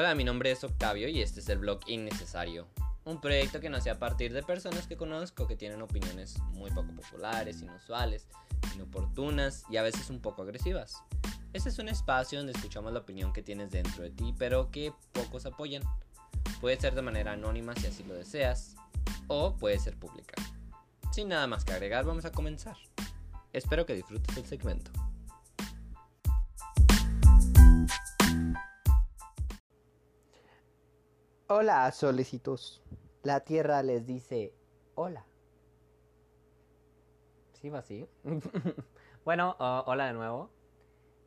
Hola, mi nombre es Octavio y este es el blog Innecesario. Un proyecto que nace a partir de personas que conozco que tienen opiniones muy poco populares, inusuales, inoportunas y a veces un poco agresivas. Este es un espacio donde escuchamos la opinión que tienes dentro de ti, pero que pocos apoyan. Puede ser de manera anónima si así lo deseas, o puede ser pública. Sin nada más que agregar, vamos a comenzar. Espero que disfrutes el segmento. Hola, solecitos. La tierra les dice hola. Sí, va así. bueno, uh, hola de nuevo.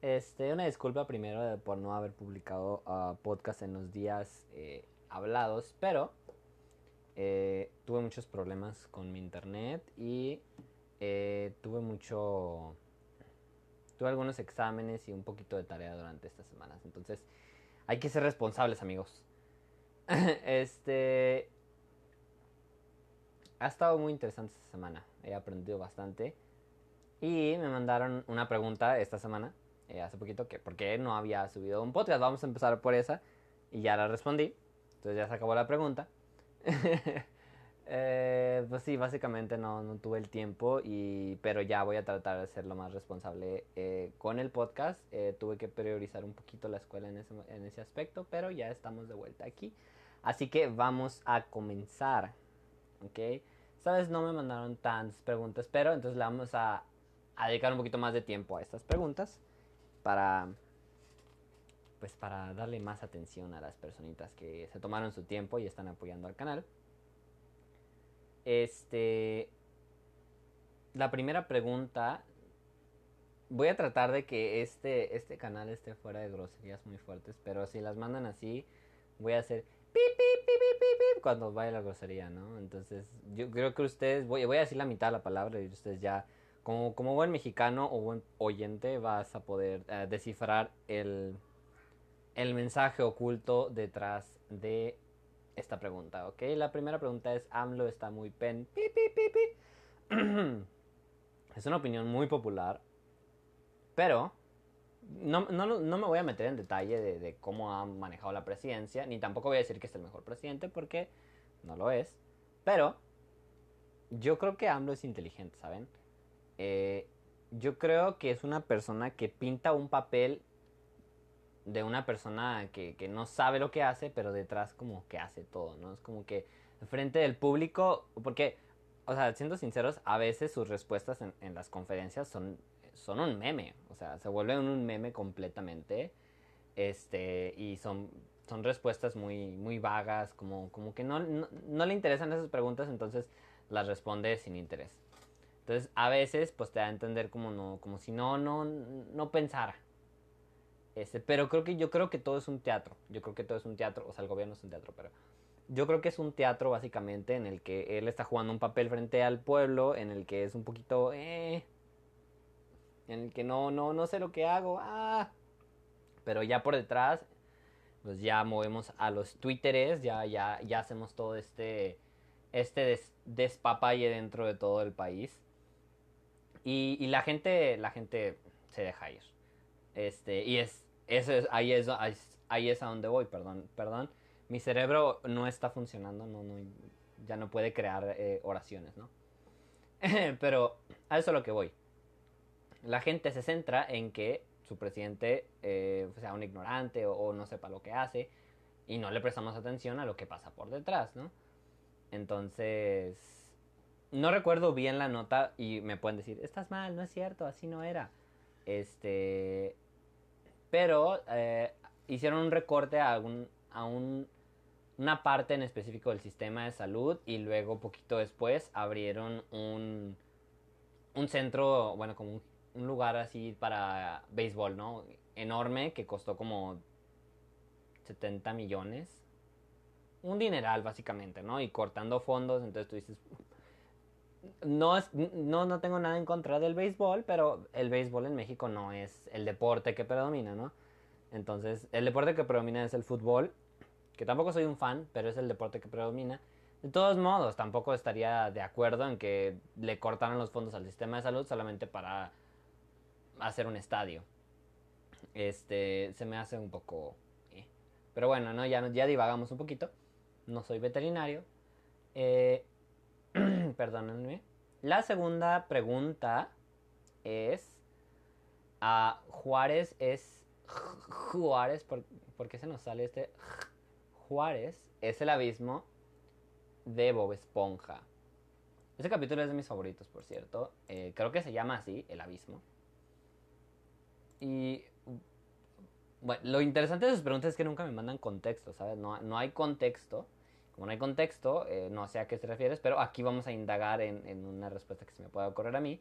Este, una disculpa primero por no haber publicado uh, podcast en los días eh, hablados, pero eh, tuve muchos problemas con mi internet y eh, tuve mucho... Tuve algunos exámenes y un poquito de tarea durante estas semanas. Entonces, hay que ser responsables, amigos. este. Ha estado muy interesante esta semana. He aprendido bastante. Y me mandaron una pregunta esta semana, eh, hace poquito, que por qué no había subido un podcast. Vamos a empezar por esa. Y ya la respondí. Entonces ya se acabó la pregunta. eh, pues sí, básicamente no, no, tuve el tiempo. Y, pero ya voy a tratar de ser lo más responsable eh, con el podcast. Eh, tuve que priorizar un poquito la escuela en ese, en ese aspecto. Pero ya estamos de vuelta aquí. Así que vamos a comenzar. ¿Ok? Vez no me mandaron tantas preguntas, pero entonces le vamos a, a, dedicar un poquito más de tiempo a estas preguntas para pues para darle más atención a las personitas que se tomaron su tiempo y están apoyando al canal. Este la primera pregunta voy a tratar de que este este canal esté fuera de groserías muy fuertes, pero si las mandan así voy a hacer cuando vaya la grosería, ¿no? Entonces, yo creo que ustedes, voy, a decir la mitad de la palabra y ustedes ya, como, como buen mexicano o buen oyente, vas a poder uh, descifrar el, el mensaje oculto detrás de esta pregunta, ¿ok? La primera pregunta es, AMLO está muy pen... Pi, pi, pi, es una opinión muy popular, pero no, no, no, me voy a meter en detalle de, cómo ha manejado la presidencia, ni tampoco voy a decir que es el mejor presidente, porque no lo es. Pero yo creo que AMLO es inteligente, ¿saben? Eh, yo creo que es una persona que pinta un papel de una persona que, que, no sabe lo que hace, pero detrás como que hace todo, ¿no? Es como que frente del público, porque, o sea, siendo sinceros, a veces sus respuestas en, en las conferencias son son un meme, o sea, se vuelven un meme completamente, este, y son, son respuestas muy, muy vagas, como, como que no, no, no, le interesan esas preguntas, entonces las responde sin interés. Entonces, a veces, pues te da a entender como no, como si no, no, no pensara. Este, pero creo que yo creo que todo es un teatro. Yo creo que todo es un teatro, o sea, el gobierno es un teatro, pero yo creo que es un teatro básicamente en el que él está jugando un papel frente al pueblo, en el que es un poquito, eh, en el que no, no, no sé lo que hago, ah. Pero ya por detrás, pues ya movemos a los twitteres, ya, ya, ya hacemos todo este, este des, despapalle dentro de todo el país. Y, y, la gente, la gente se deja ir. Este, y es, eso es, ahí es, ahí es a donde voy, perdón, perdón. Mi cerebro no está funcionando, no, no, ya no puede crear eh, oraciones, ¿no? Pero a eso es lo que voy la gente se centra en que su presidente eh, sea un ignorante o, o, no sepa lo que hace y no le prestamos atención a lo que pasa por detrás, ¿no? Entonces, no recuerdo bien la nota y me pueden decir, estás mal, no es cierto, así no era. Este, pero eh, hicieron un recorte a, un, a un, una parte en específico del sistema de salud y luego poquito después abrieron un, un centro, bueno, como un un lugar así para béisbol, ¿no? Enorme, que costó como 70 millones. Un dineral, básicamente, ¿no? Y cortando fondos, entonces tú dices... No, es, no, no tengo nada en contra del béisbol, pero el béisbol en México no es el deporte que predomina, ¿no? Entonces, el deporte que predomina es el fútbol, que tampoco soy un fan, pero es el deporte que predomina. De todos modos, tampoco estaría de acuerdo en que le cortaran los fondos al sistema de salud solamente para hacer un estadio. Este, se me hace un poco... Eh. Pero bueno, ¿no? Ya, ya divagamos un poquito. No soy veterinario. Eh, perdónenme. La segunda pregunta es... ¿a Juárez es... Juárez, ¿por, ¿por qué se nos sale este... Juárez es el abismo de Bob Esponja. Ese capítulo es de mis favoritos, por cierto. Eh, creo que se llama así, El Abismo. Y bueno, lo interesante de sus preguntas es que nunca me mandan contexto, ¿sabes? No, no hay contexto. Como no hay contexto, eh, no sé a qué te refieres, pero aquí vamos a indagar en, una respuesta que se me pueda ocurrir a mí.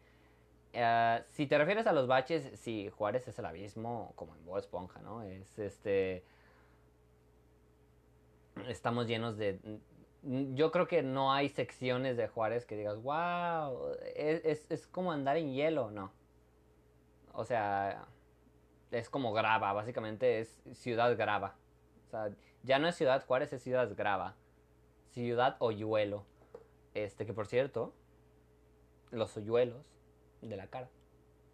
Eh, si te refieres a los baches, sí, Juárez es el abismo, como en Bob Esponja, ¿no? Es este. Estamos llenos de. Yo creo que no hay secciones de Juárez que digas, wow, es, es, es como andar en hielo, no. O sea, es como grava, básicamente es ciudad grava. O sea, ya no es ciudad Juárez, es ciudad grava. Ciudad hoyuelo. Este, que por cierto, los hoyuelos de la cara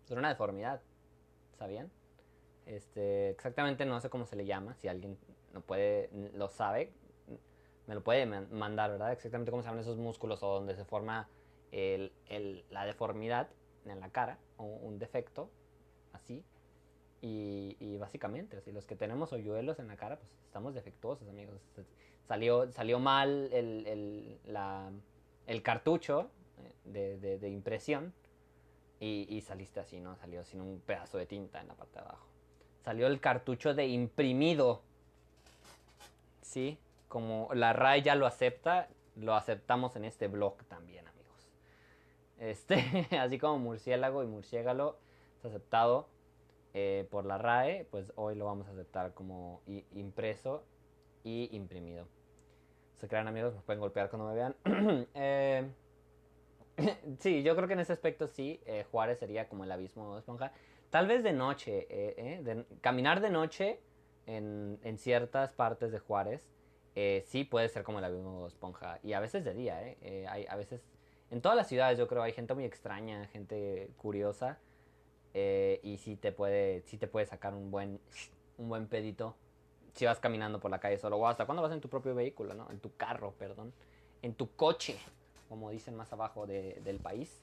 son una deformidad. ¿Sabían? Este, exactamente no sé cómo se le llama, si alguien lo puede, lo sabe, me lo puede mandar, ¿verdad? Exactamente cómo se llaman esos músculos o donde se forma el, el, la deformidad en la cara o un defecto, así, y, y, básicamente, así, los que tenemos hoyuelos en la cara, pues estamos defectuosos, amigos. Salió, salió mal el, el, la, el cartucho eh, de, de, impresión y, y, saliste así, ¿no? Salió sin un pedazo de tinta en la parte de abajo. Salió el cartucho de imprimido. ¿Sí? Como la RAE ya lo acepta, lo aceptamos en este blog también, amigos. Este, así como murciélago y murciégalo es aceptado eh, por la RAE, pues hoy lo vamos a aceptar como impreso y imprimido. Se crean amigos, nos pueden golpear cuando me vean. eh, sí, yo creo que en ese aspecto sí, eh, Juárez sería como el abismo de esponja. Tal vez de noche, eh, eh, de, caminar de noche en, en, ciertas partes de Juárez, sí puede ser como el abismo de esponja. Y a veces de día, hay, a veces, en todas las ciudades yo creo hay gente muy extraña, gente curiosa eh, y sí te puede sí te puede sacar un buen un buen pedito si vas caminando por la calle solo o hasta cuando vas en tu propio vehículo no en tu carro perdón. En tu coche como dicen más abajo de, del país.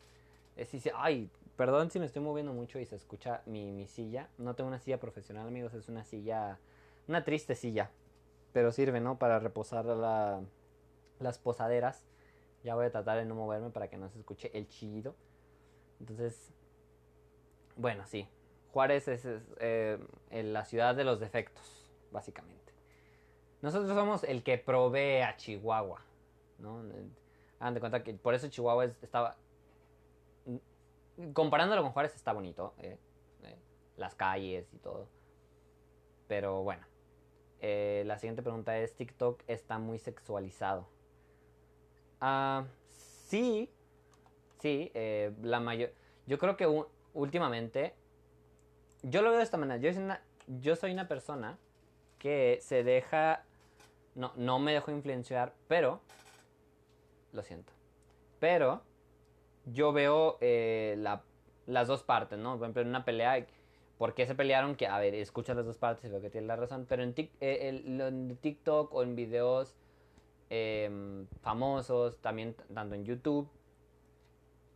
Es si ay perdón si me estoy moviendo mucho y se escucha mi, mi silla. No tengo una silla profesional amigos es una silla una triste silla. Pero sirve no para reposar la, las posaderas. Ya voy a tratar de no moverme para que no se escuche el chillido. Entonces bueno, sí. Juárez es, es eh, la ciudad de los defectos, básicamente. Nosotros somos el que provee a Chihuahua, ¿no? Hagan de cuenta que por eso Chihuahua es, estaba... Comparándolo con Juárez está bonito, eh, eh, las calles y todo. Pero bueno, eh, la siguiente pregunta es, ¿TikTok está muy sexualizado? Uh, sí, sí, la mayor... Yo creo que últimamente, yo lo veo de esta manera. Yo soy una, yo soy una persona que se deja, no, no me dejo influenciar, pero, lo siento, pero yo veo eh, la, las dos partes, ¿no? Por ejemplo, en una pelea, ¿por qué se pelearon? Que, a ver, escucha las dos partes y veo que tiene la razón, pero en, tic, eh, en TikTok o en videos eh, famosos, también tanto en YouTube,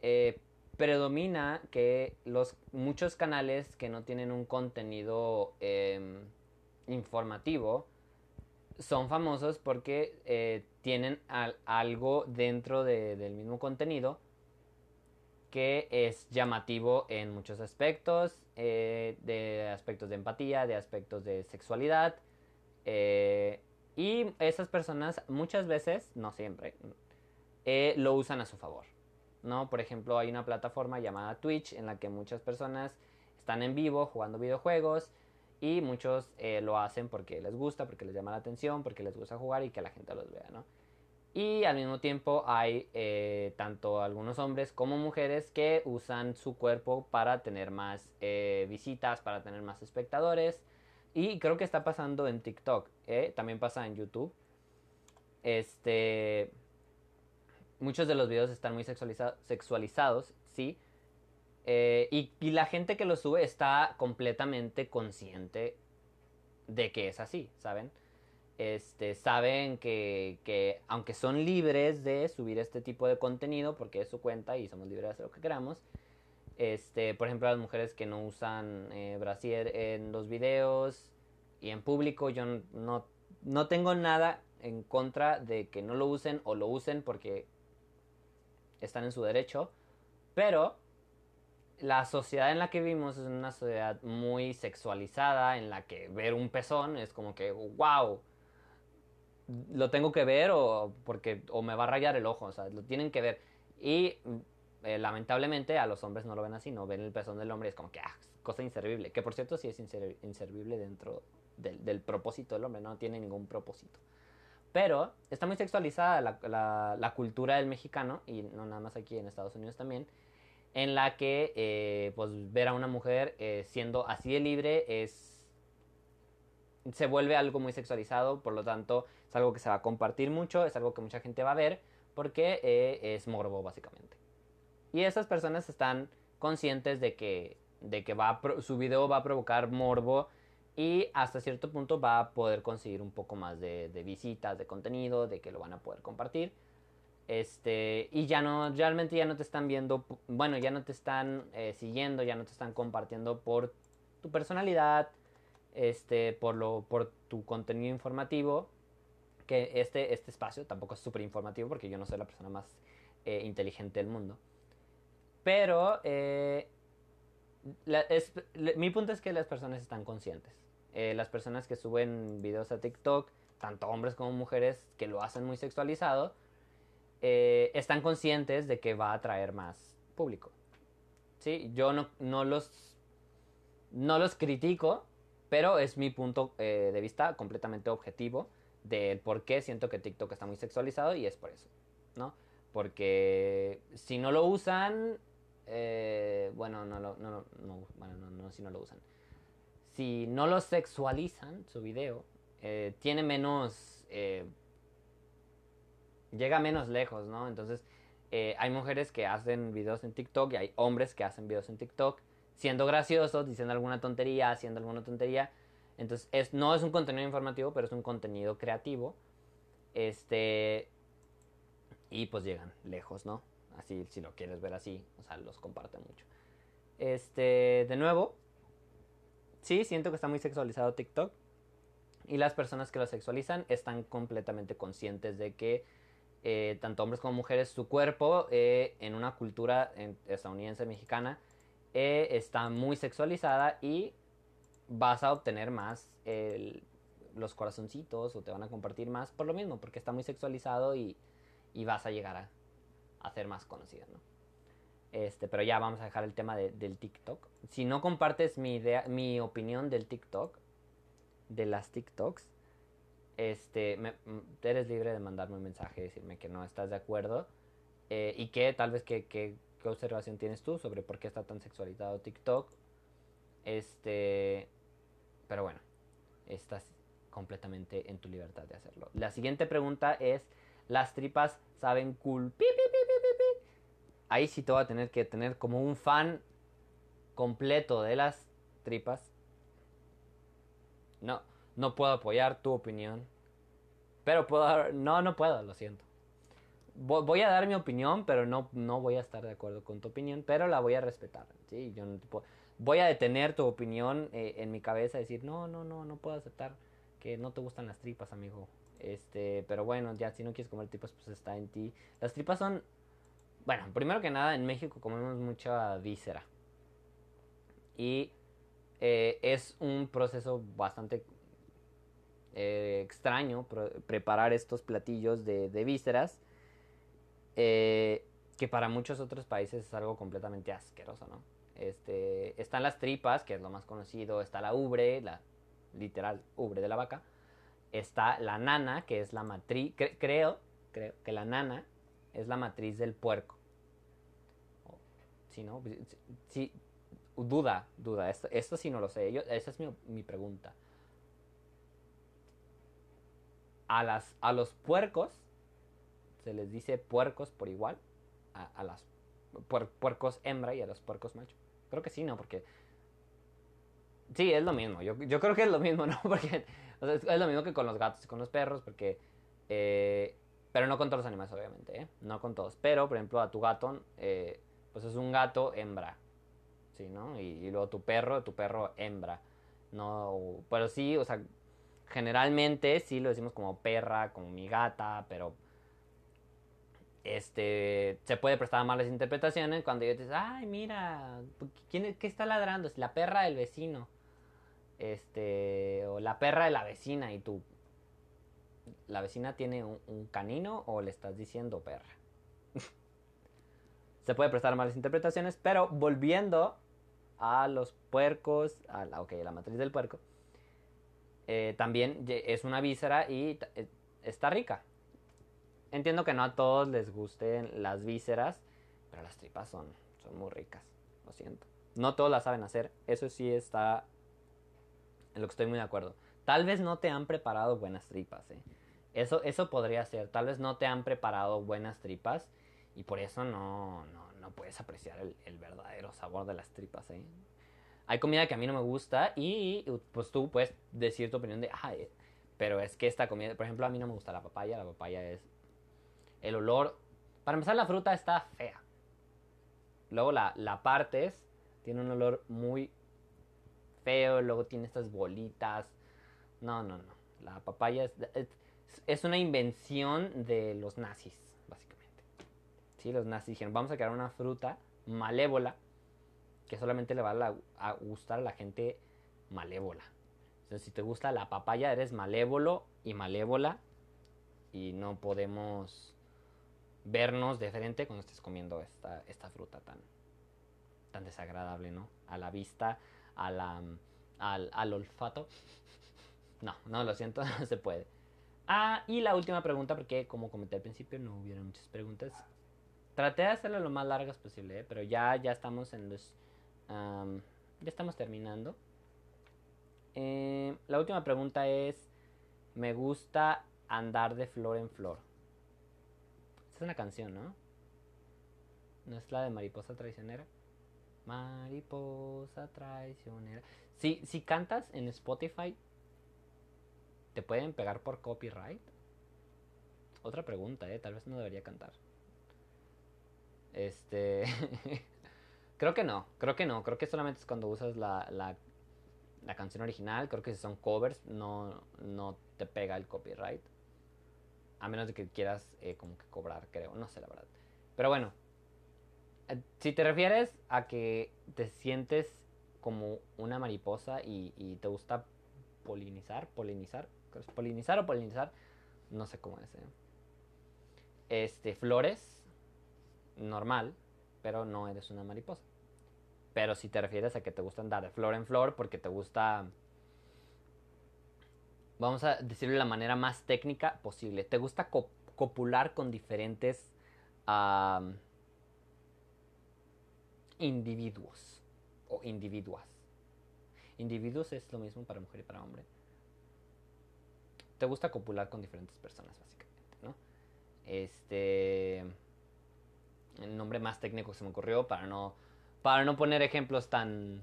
eh, predomina que los muchos canales que no tienen un contenido eh, informativo son famosos porque eh, tienen al, algo dentro de, del mismo contenido que es llamativo en muchos aspectos, eh, de aspectos de empatía, de aspectos de sexualidad. Eh, y esas personas muchas veces, no siempre, lo usan a su favor. ¿no? Por ejemplo, hay una plataforma llamada Twitch en la que muchas personas están en vivo jugando videojuegos y muchos eh, lo hacen porque les gusta, porque les llama la atención, porque les gusta jugar y que la gente los vea, ¿no? Y al mismo tiempo hay eh, tanto algunos hombres como mujeres que usan su cuerpo para tener más eh, visitas, para tener más espectadores. Y creo que está pasando en TikTok, también pasa en YouTube. Este, muchos de los videos están muy sexualiza sexualizados, sí. Eh, y, y, la gente que los sube está completamente consciente de que es así, ¿saben? este, saben que, que aunque son libres de subir este tipo de contenido, porque es su cuenta y somos libres de hacer lo que queramos, este, por ejemplo, las mujeres que no usan eh, brasier en los videos y en público, yo no, no tengo nada en contra de que no lo usen o lo usen porque están en su derecho, pero la sociedad en la que vivimos es una sociedad muy sexualizada, en la que ver un pezón es como que, wow, lo tengo que ver o porque o me va a rayar el ojo, o sea, lo tienen que ver. Y eh, lamentablemente a los hombres no lo ven así, no ven el pezón del hombre, es como que, ah, cosa inservible, que por cierto sí es inservible dentro del, propósito del hombre, no tiene ningún propósito. Pero está muy sexualizada la, cultura del mexicano, y no nada más aquí en Estados Unidos también, en la que eh, pues ver a una mujer eh, siendo así de libre es se vuelve algo muy sexualizado, por lo tanto es algo que se va a compartir mucho, es algo que mucha gente va a ver, porque eh, es morbo básicamente. Y esas personas están conscientes de que, de que va su video va a provocar morbo y hasta cierto punto va a poder conseguir un poco más de, visitas, de contenido, de que lo van a poder compartir. Este, y ya no, realmente ya no te están viendo, bueno, ya no te están eh, siguiendo, ya no te están compartiendo por tu personalidad, este, por, lo, por tu contenido informativo, que este, este espacio tampoco es súper informativo porque yo no soy la persona más eh, inteligente del mundo. Pero eh, mi punto es que las personas están conscientes. Las personas que suben videos a TikTok, tanto hombres como mujeres que lo hacen muy sexualizado, están conscientes de que va a atraer más público. ¿Sí? Yo no, no, los, no los critico, pero es mi punto eh, de vista completamente objetivo del por qué siento que TikTok está muy sexualizado y es por eso, ¿no? Porque si no lo usan, eh, bueno, no, no, no, no, bueno, no, no, si no lo usan. Si no lo sexualizan, su video, eh, tiene menos, llega menos lejos, ¿no? Entonces, hay mujeres que hacen videos en TikTok y hay hombres que hacen videos en TikTok siendo graciosos, diciendo alguna tontería, haciendo alguna tontería. Entonces, es, no es un contenido informativo, pero es un contenido creativo. Este. Y pues llegan lejos, ¿no? Así, si lo quieres ver así, o sea, los comparte mucho. Este, de nuevo, sí, siento que está muy sexualizado TikTok. Y las personas que lo sexualizan están completamente conscientes de que eh, tanto hombres como mujeres, su cuerpo eh, en una cultura estadounidense mexicana eh, está muy sexualizada y vas a obtener más los corazoncitos o te van a compartir más por lo mismo, porque está muy sexualizado y, vas a llegar a, a, ser más conocida, ¿no? Este, pero ya vamos a dejar el tema del TikTok. Si no compartes mi idea, mi opinión del TikTok, de las TikToks, este, eres libre de mandarme un mensaje, decirme que no estás de acuerdo eh, y que tal vez que, ¿Qué observación tienes tú sobre por qué está tan sexualizado TikTok? Este, pero bueno, estás completamente en tu libertad de hacerlo. La siguiente pregunta es, ¿las tripas saben cool? Ahí sí te voy a tener que tener como un fan completo de las tripas. No, no puedo apoyar tu opinión. Pero puedo... No, no puedo, lo siento voy a dar mi opinión, pero no, no voy a estar de acuerdo con tu opinión, pero la voy a respetar. ¿sí? Yo no voy a detener tu opinión eh, en mi cabeza y decir, no, no, no, no puedo aceptar que no te gustan las tripas, amigo. Este, pero bueno, ya si no quieres comer tripas, pues está en ti. Las tripas son, bueno, primero que nada, en México comemos mucha víscera. Y eh, es un proceso bastante eh, extraño preparar estos platillos de, vísceras eh, que para muchos otros países es algo completamente asqueroso, ¿no? Este, están las tripas, que es lo más conocido, está la ubre, la literal ubre de la vaca, está la nana, que es la matriz, creo, creo que la nana es la matriz del puerco. Si no, duda, duda, esto, esto sí no lo sé, Yo, esa es mi pregunta. A, las, a los puercos se les dice puercos por igual a, las puercos hembra y a los puercos macho. Creo que sí, ¿no? Porque... Sí, es lo mismo. Yo, creo que es lo mismo, ¿no? Porque es lo mismo que con los gatos y con los perros, porque... eh, pero no con todos los animales, obviamente, ¿eh? No con todos. Pero, por ejemplo, a tu gato, eh, pues es un gato hembra, ¿sí, no? Y, y luego tu perro, tu perro hembra. No, pero sí, o sea, generalmente sí lo decimos como perra, como mi gata, pero este se puede prestar a malas interpretaciones cuando yo te dices, ay, mira, ¿quién, ¿qué está ladrando? Es la perra del vecino. Este, o la perra de la vecina y tú, ¿la vecina tiene un, canino o le estás diciendo perra? se puede prestar malas interpretaciones, pero volviendo a los puercos, a la, la matriz del puerco, eh, también es una víscera y eh, está rica. Entiendo que no a todos les gusten las vísceras, pero las tripas son, son muy ricas, lo siento. No todos las saben hacer, eso sí está en lo que estoy muy de acuerdo. Tal vez no te han preparado buenas tripas, ¿eh? Eso, eso podría ser, tal vez no te han preparado buenas tripas y por eso no, no, no puedes apreciar el, verdadero sabor de las tripas. Hay comida que a mí no me gusta y pues tú puedes decir tu opinión de, pero es que esta comida, por ejemplo, a mí no me gusta la papaya, la papaya es el olor, para empezar la fruta está fea. Luego la, la partes, tiene un olor muy feo, luego tiene estas bolitas. No, no, no. La papaya es, es, es una invención de los nazis, básicamente. Sí, los nazis dijeron, vamos a crear una fruta malévola que solamente le va a, gustar a la gente malévola. Entonces, si te gusta la papaya, eres malévolo y malévola y no podemos vernos de frente cuando estés comiendo esta, esta fruta tan, tan desagradable, ¿no? A la vista, al, al olfato. No, no, lo siento, no se puede. Ah, y la última pregunta, porque como comenté al principio, no hubieron muchas preguntas. Traté de hacerlo lo más largas posible, ¿eh? pero ya, ya estamos en los... ya estamos terminando. Eh, la última pregunta es, me gusta andar de flor en flor. Esta es una canción, ¿no? ¿No es la de Mariposa Traicionera? Mariposa Traicionera. Si, si cantas en Spotify, ¿te pueden pegar por copyright? Otra pregunta, ¿eh? Tal vez no debería cantar. Este... creo que no, creo que no. Creo que solamente es cuando usas la, la, la canción original. Creo que si son covers no, no te pega el copyright. A menos de que quieras eh, como que cobrar, creo. No sé la verdad. Pero bueno. eh, Si te refieres a que te sientes como una mariposa y, te gusta polinizar, polinizar, ¿creo que es polinizar o polinizar, no sé cómo es. ¿eh? Este, flores, normal, pero no eres una mariposa. Pero si te refieres a que te gusta andar de flor en flor porque te gusta vamos a decirlo de la manera más técnica posible. ¿Te gusta co- copular con diferentes individuos o individuas? Individuos es lo mismo para mujer y para hombre. Te gusta copular con diferentes personas, básicamente, ¿no? Este. El nombre más técnico que se me ocurrió para no. Para no poner ejemplos tan.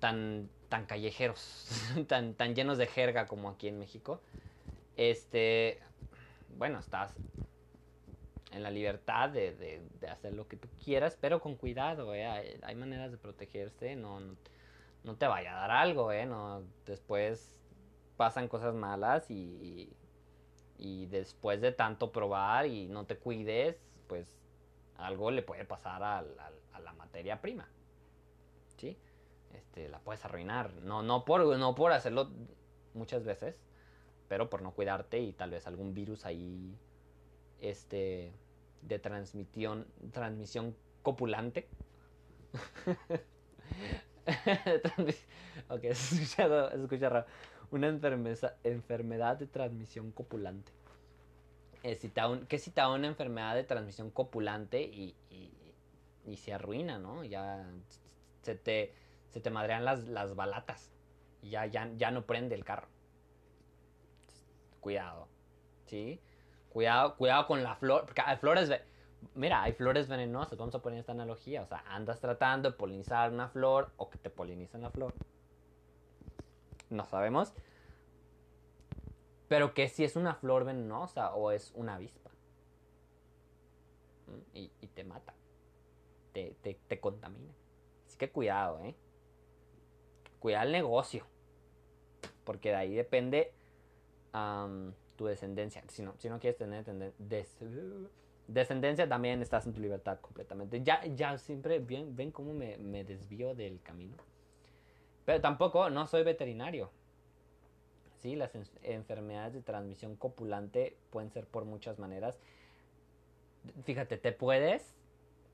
tan. tan callejeros. tan, tan llenos de jerga como aquí en México. Este. Bueno, estás en la libertad de, de- hacer lo que tú quieras, pero con cuidado, ¿eh? Hay, maneras de protegerse, no, no, te vaya a dar algo, ¿eh? No, después pasan cosas malas y, y después de tanto probar y no te cuides, pues algo le puede pasar a la materia prima, ¿sí? Este, la puedes arruinar, no, no, por, no por hacerlo muchas veces, pero por no cuidarte y tal vez algún virus ahí este de transmisión transmisión copulante. Ok se escucha raro. Una enfermeza- enfermedad de transmisión copulante Eh, da un- ¿qué si te da una enfermedad de transmisión copulante y, y, se arruina no ya se te se te madrean las, las balatas ya, ya, ya no prende el carro cuidado ¿sí? Cuidado, cuidado con la flor, porque hay flores, mira, hay flores venenosas, vamos a poner esta analogía, o sea, andas tratando de polinizar una flor o que te polinizan la flor. no sabemos. Pero que si es una flor venenosa o es una avispa. Mm, Y, te mata. Te, te, te contamina. Así que cuidado, ¿eh? Cuida el negocio. Porque de ahí depende tu descendencia. Si no, si no quieres tener des- descendencia, también estás en tu libertad completamente. Ya, ya siempre ven, ven cómo me, me desvío del camino. Pero tampoco, no soy veterinario. Sí, las en- enfermedades de transmisión copulante pueden ser por muchas maneras. Fíjate, te puedes,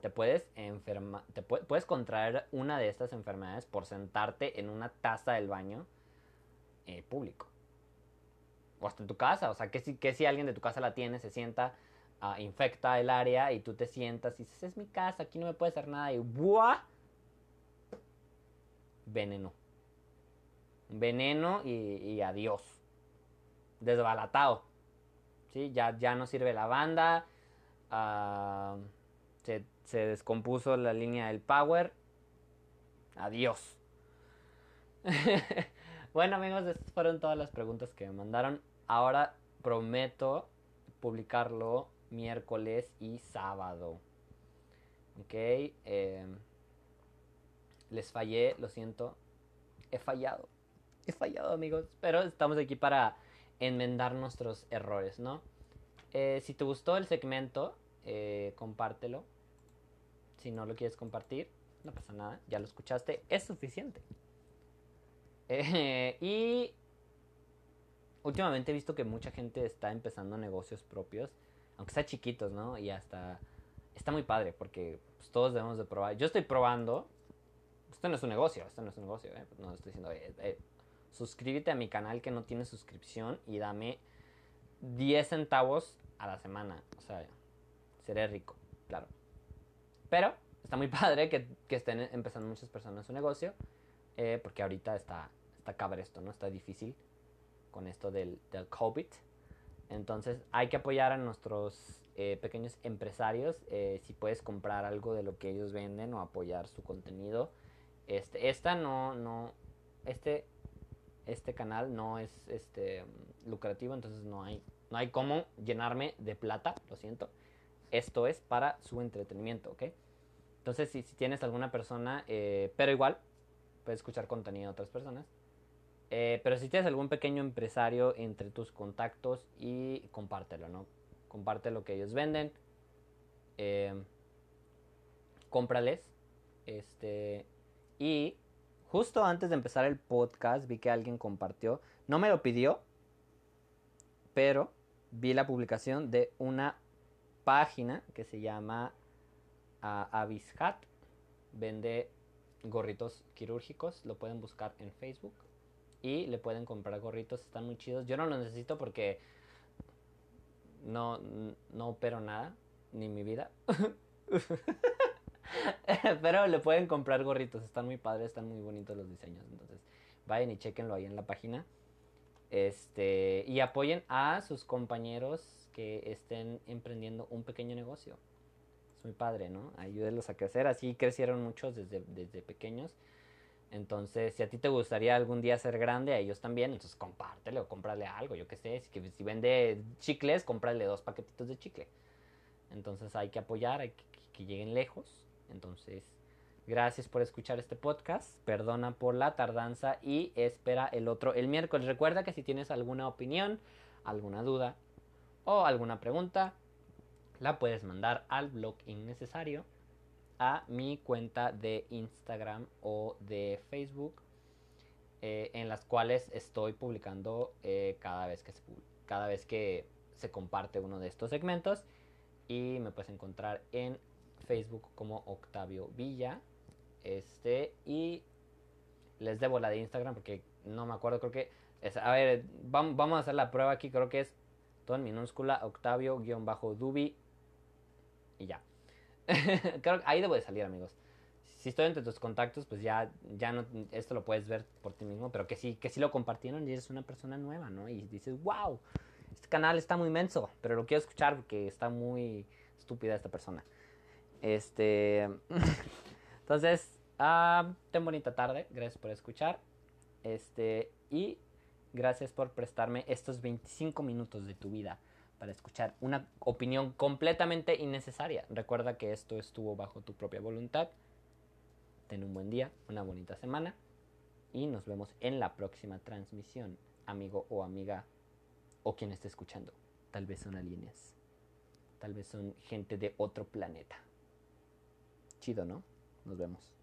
te puedes enfermar, te pu- puedes contraer una de estas enfermedades por sentarte en una taza del baño eh, público. O hasta en tu casa. O sea, que si, que si alguien de tu casa la tiene, se sienta, ah, infecta el área y tú te sientas y dices, es mi casa, aquí no me puede hacer nada. Y ¡buah! Veneno. Veneno y, adiós. Desbalatado. ¿Sí? Ya, ya no sirve la banda. ah, se, se descompuso la línea del power. Adiós. bueno amigos, estas fueron todas las preguntas que me mandaron. Ahora prometo publicarlo miércoles y sábado. Ok. eh, les fallé, lo siento. He fallado. He fallado amigos. Pero estamos aquí para enmendar nuestros errores, ¿no? Eh, si te gustó el segmento, eh, compártelo. Si no lo quieres compartir, no pasa nada. Ya lo escuchaste. Es suficiente. Eh, y últimamente he visto que mucha gente está empezando negocios propios. Aunque sea chiquitos, ¿no? Y hasta... Está muy padre porque pues, todos debemos de probar. Yo estoy probando. Esto no es un negocio, esto no es un negocio, ¿eh? No estoy diciendo... suscríbete a mi canal que no tiene suscripción y dame 10 centavos a la semana. O sea, seré rico, claro. Pero está muy padre que, que estén empezando muchas personas su negocio. eh, porque ahorita está, está cabrón esto, ¿no? Está difícil con esto del, del COVID. Entonces hay que apoyar a nuestros eh, pequeños empresarios. eh, si puedes comprar algo de lo que ellos venden o apoyar su contenido. Este, esta no, no, este, este canal no es este lucrativo, entonces no hay, no hay cómo llenarme de plata, lo siento. Esto es para su entretenimiento, ¿ok? Entonces, si, si tienes alguna persona, eh, pero igual, puedes escuchar contenido de otras personas. Eh, pero si tienes algún pequeño empresario entre tus contactos y compártelo, ¿no? Comparte lo que ellos venden. eh, cómprales. Este. Y justo antes de empezar el podcast vi que alguien compartió. No me lo pidió. Pero vi la publicación de una página que se llama Avishat. Vende gorritos quirúrgicos. Lo pueden buscar en Facebook. Y le pueden comprar gorritos. Están muy chidos. Yo no los necesito porque no, no opero nada. Ni mi vida. Pero le pueden comprar gorritos. Están muy padres. Están muy bonitos los diseños. Entonces vayan y chequenlo ahí en la página. Este, y apoyen a sus compañeros que estén emprendiendo un pequeño negocio. Es muy padre, ¿no? Ayúdenlos a crecer. Así crecieron muchos desde, desde pequeños. Entonces, si a ti te gustaría algún día ser grande, a ellos también, entonces compártele o cómprale algo, yo qué sé. Si, si vende chicles, cómprale dos paquetitos de chicle. Entonces hay que apoyar, hay que, que lleguen lejos. Entonces, gracias por escuchar este podcast. Perdona por la tardanza y espera el otro el miércoles. Recuerda que si tienes alguna opinión, alguna duda o alguna pregunta, la puedes mandar al blog innecesario a mi cuenta de Instagram o de Facebook eh, en las cuales estoy publicando eh, cada vez que se cada vez que se comparte uno de estos segmentos y me puedes encontrar en Facebook como Octavio Villa este y les debo la de Instagram porque no me acuerdo creo que a ver vam- vamos a hacer la prueba aquí creo que es todo en minúscula Octavio-Dubi y ya Creo que ahí debo de salir, amigos. Si estoy entre tus contactos, pues ya, ya no, esto lo puedes ver por ti mismo, pero que sí, que sí lo compartieron y eres una persona nueva, ¿no? Y dices, wow, este canal está muy menso, pero lo quiero escuchar porque está muy estúpida esta persona. Este, entonces, ah, ten bonita tarde, gracias por escuchar. Este, y gracias por prestarme estos 25 minutos de tu vida para escuchar una opinión completamente innecesaria. Recuerda que esto estuvo bajo tu propia voluntad. Ten un buen día, una bonita semana y nos vemos en la próxima transmisión, amigo o amiga o quien esté escuchando. Tal vez son aliens. Tal vez son gente de otro planeta. Chido, ¿no? Nos vemos.